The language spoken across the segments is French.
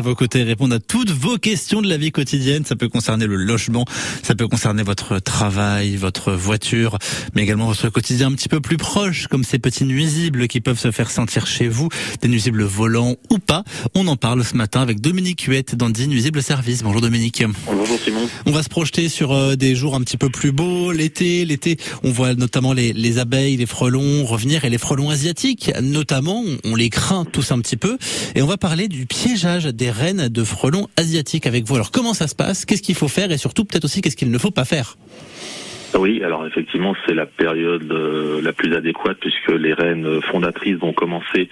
à vos côtés répondre à toutes vos questions de la vie quotidienne. Ça peut concerner le logement, ça peut concerner votre travail, votre voiture, mais également votre quotidien un petit peu plus proche, comme ces petits nuisibles qui peuvent se faire sentir chez vous, des nuisibles volants ou pas. On en parle ce matin avec Dominique Huette d'Andy Nuisible Service. Bonjour Dominique. Bonjour Simon. On va se projeter sur euh, des jours un petit peu plus beaux, l'été. L'été, on voit notamment les, les abeilles, les frelons revenir et les frelons asiatiques, notamment, on les craint tous un petit peu. Et on va parler du piégeage des reines de frelons asiatiques avec vous. Alors comment ça se passe? Qu'est-ce qu'il faut faire? Et surtout peut-être aussi qu'est-ce qu'il ne faut pas faire? Oui, alors effectivement, c'est la période euh, la plus adéquate puisque les reines fondatrices vont commencer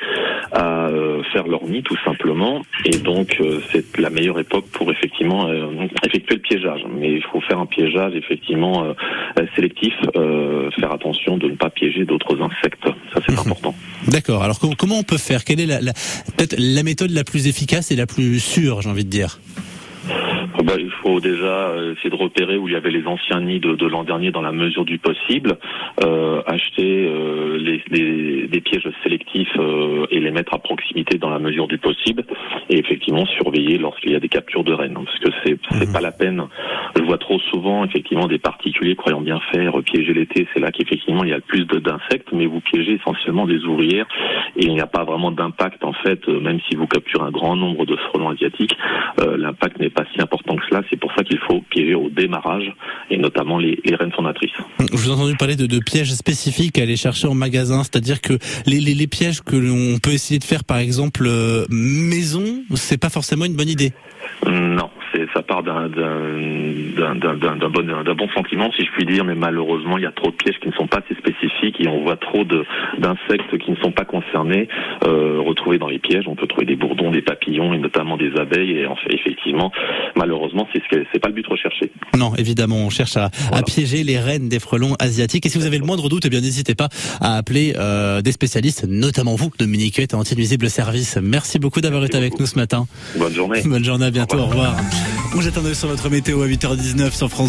à euh, faire leur nid tout simplement, et donc euh, c'est la meilleure époque pour effectivement effectuer le piégeage. Mais il faut faire un piégeage effectivement sélectif, faire attention de ne pas piéger d'autres insectes. Ça, c'est mhm. important. D'accord. Alors comment on peut faire? Quelle est la, la peut-être la méthode la plus efficace et la plus sûre, j'ai envie de dire? Bah, il faut déjà euh, essayer de repérer où il y avait les anciens nids de, l'an dernier dans la mesure du possible, euh, acheter euh, les, des pièges sélectifs et les mettre à proximité dans la mesure du possible, et effectivement surveiller lorsqu'il y a des captures de rennes, parce que c'est c'est mhm. pas la peine. Je vois trop souvent effectivement des particuliers croyant bien faire piéger l'été, c'est là qu'effectivement il y a le plus d'insectes, mais vous piégez essentiellement des ouvrières et il n'y a pas vraiment d'impact en fait, même si vous capturez un grand nombre de frelons asiatiques, l'impact n'est pas si important donc cela. C'est pour ça qu'il faut piéger au démarrage et notamment les, les reines fondatrices. Je vous ai entendu parler de, de, pièges spécifiques à aller chercher en magasin, c'est-à-dire que les, les, les, pièges que l'on peut essayer de faire par exemple euh, maison, c'est pas forcément une bonne idée. Non, ça part d'un bon, sentiment, si je puis dire, mais malheureusement, il y a trop de pièges qui ne sont pas assez spécifiques voit trop d'insectes qui ne sont pas concernés euh, retrouvés dans les pièges. On peut trouver des bourdons, des papillons et notamment des abeilles. Et en fait, effectivement, malheureusement, c'est ce c'est pas le but recherché. Non, évidemment, on cherche à, à, piéger les reines des frelons asiatiques. Et si vous avez le moindre doute, eh bien n'hésitez pas à appeler euh, des spécialistes, notamment vous, Dominique Huette, Antinuisible Service. Merci beaucoup d'avoir été avec nous ce matin. Bonne journée. Bonne journée, à bientôt, au revoir. On jette un oeil sur votre météo à 8h19 sur France